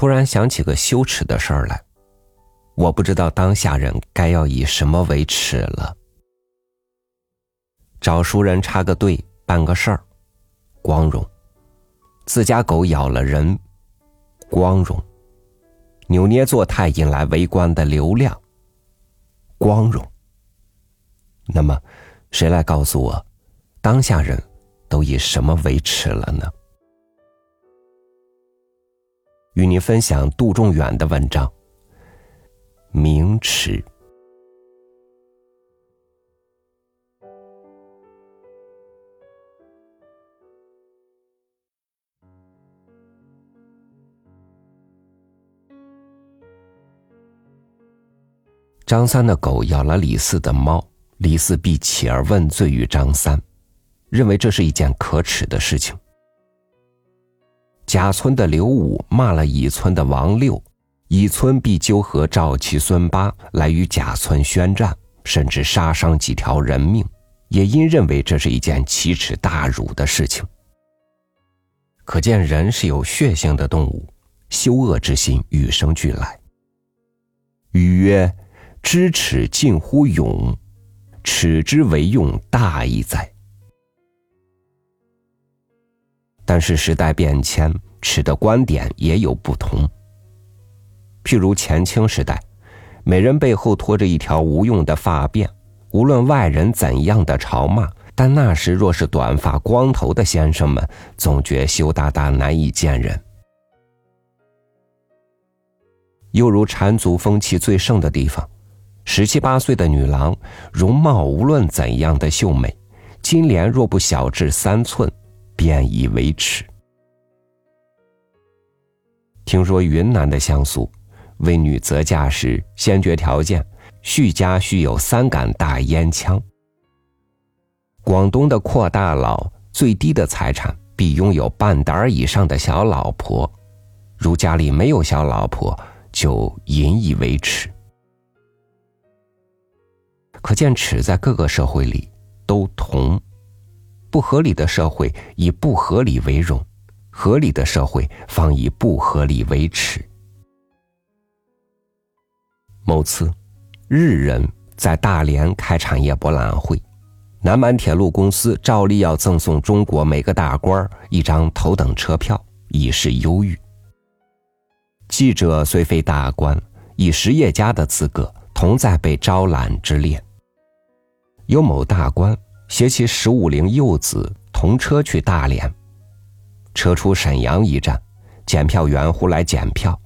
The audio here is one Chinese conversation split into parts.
突然想起个羞耻的事儿来，我不知道当下人该要以什么为耻了。找熟人插个队办个事儿，光荣；自家狗咬了人，光荣；扭捏作态引来围观的流量，光荣。那么，谁来告诉我，当下人都以什么为耻了呢？与您分享杜仲远的文章《名耻》。张三的狗咬了李四的猫，李四必起而问罪于张三，认为这是一件可耻的事情。甲村的刘武骂了乙村的王六，乙村必纠合赵七孙八来与甲村宣战，甚至杀伤几条人命，也因认为这是一件奇耻大辱的事情。可见人是有血性的动物，羞恶之心与生俱来。语曰。知耻近乎勇，耻之为用，大义在。但是时代变迁，持的观点也有不同。譬如前清时代，美人背后拖着一条无用的发辫，无论外人怎样的嘲骂，但那时若是短发光头的先生们，总觉羞答答难以见人。又如缠足风气最盛的地方。十七八岁的女郎，容貌无论怎样的秀美，金莲若不小至三寸，便以为耻。听说云南的乡俗，为女择嫁时，先决条件，婿家须有三杆大烟枪。广东的阔大佬，最低的财产必拥有半打以上的小老婆，如家里没有小老婆，就引以为耻。可见耻在各个社会里都同，不合理的社会以不合理为荣，合理的社会方以不合理为耻。某次，日人在大连开产业博览会，南满铁路公司照例要赠送中国每个大官一张头等车票，以示优裕。记者虽非大官，以实业家的资格，同在被招揽之列。有某大官携其十五龄幼子同车去大连，车出沈阳一站，检票员忽来检票，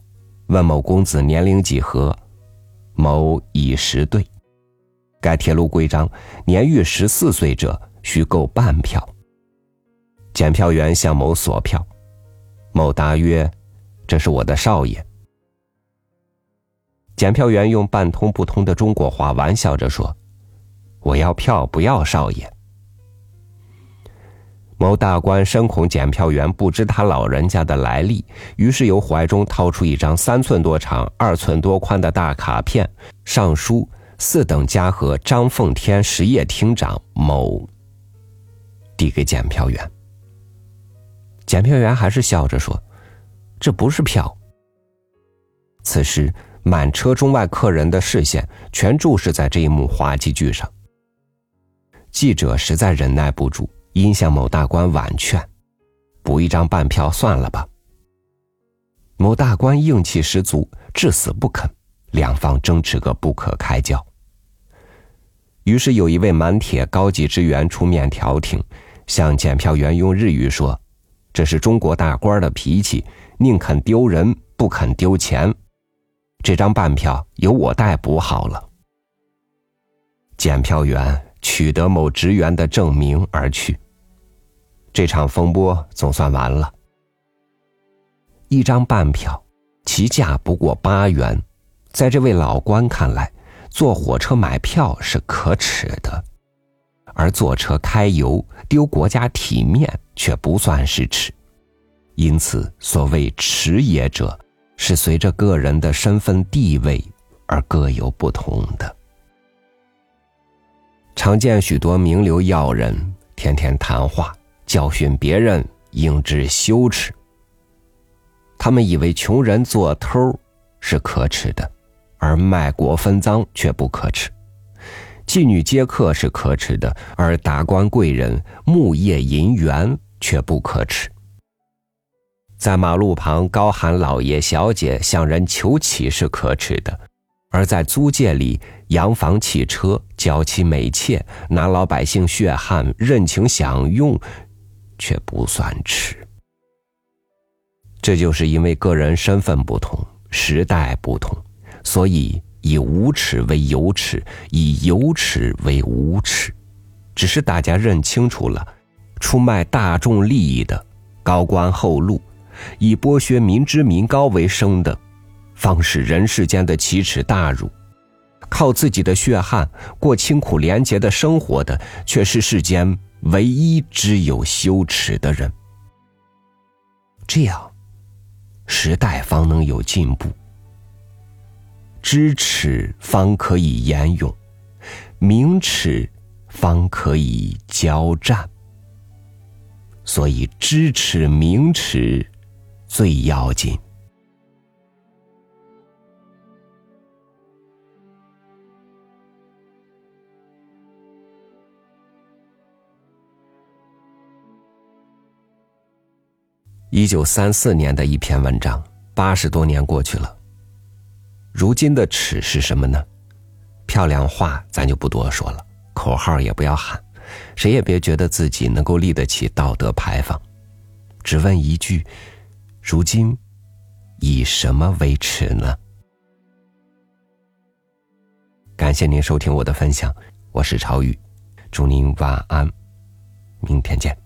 问某公子年龄几何，某已十对。该铁路规章，年逾十四岁者需购半票。检票员向某索票，某答曰：“这是我的少爷。”检票员用半通不通的中国话玩笑着说。我要票，不要少爷。某大官深恐检票员不知他老人家的来历，于是由怀中掏出一张三寸多长、二寸多宽的大卡片，上书“四等家和张奉天实业厅长某”，递给检票员。检票员还是笑着说：“这不是票。”此时，满车中外客人的视线全注视在这一幕滑稽剧上。记者实在忍耐不住，因向某大官婉劝：“补一张半票算了吧。”某大官硬气十足，至死不肯，两方争执个不可开交。于是有一位满铁高级职员出面调停，向检票员用日语说：“这是中国大官的脾气，宁肯丢人，不肯丢钱。这张半票由我代补好了。”检票员。取得某职员的证明而去。这场风波总算完了。一张半票，其价不过八元，在这位老官看来，坐火车买票是可耻的，而坐车开油丢国家体面却不算是耻。因此，所谓耻也者，是随着个人的身份地位而各有不同的。常见许多名流要人天天谈话教训别人应知羞耻。他们以为穷人做偷是可耻的，而卖国分赃却不可耻；妓女接客是可耻的，而达官贵人木叶银元却不可耻。在马路旁高喊“老爷小姐”向人求乞是可耻的，而在租界里洋房汽车、娇妻美妾、拿老百姓血汗、任情享用，却不算耻。这就是因为个人身份不同，时代不同，所以以无耻为有耻，以有耻为无耻。只是大家认清楚了，出卖大众利益的高官厚禄。以剥削民脂民膏为生的，方是人世间的奇耻大辱；靠自己的血汗过清苦廉洁的生活的，却是世间唯一只有羞耻的人。这样，时代方能有进步，知耻方可以言勇，明耻方可以交战。所以，知耻明耻。最要紧。一九三四年的一篇文章，八十多年过去了。如今的耻是什么呢？漂亮话咱就不多说了，口号也不要喊，谁也别觉得自己能够立得起道德牌坊，只问一句。如今，以什么为耻呢？感谢您收听我的分享，我是朝宇，祝您晚安，明天见。